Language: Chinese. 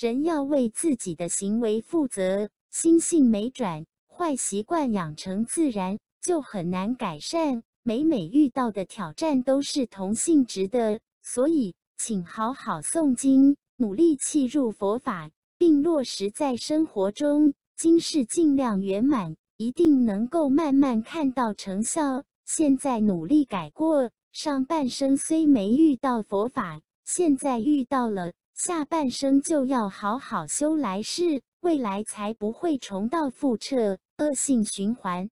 人要为自己的行为负责，心性没转，坏习惯养成自然就很难改善。每每遇到的挑战都是同性质的，所以请好好诵经，努力契入佛法，并落实在生活中。今世尽量圆满，一定能够慢慢看到成效。现在努力改过，上半生虽没遇到佛法，现在遇到了，下半生就要好好修来世，未来才不会重蹈覆辙，恶性循环。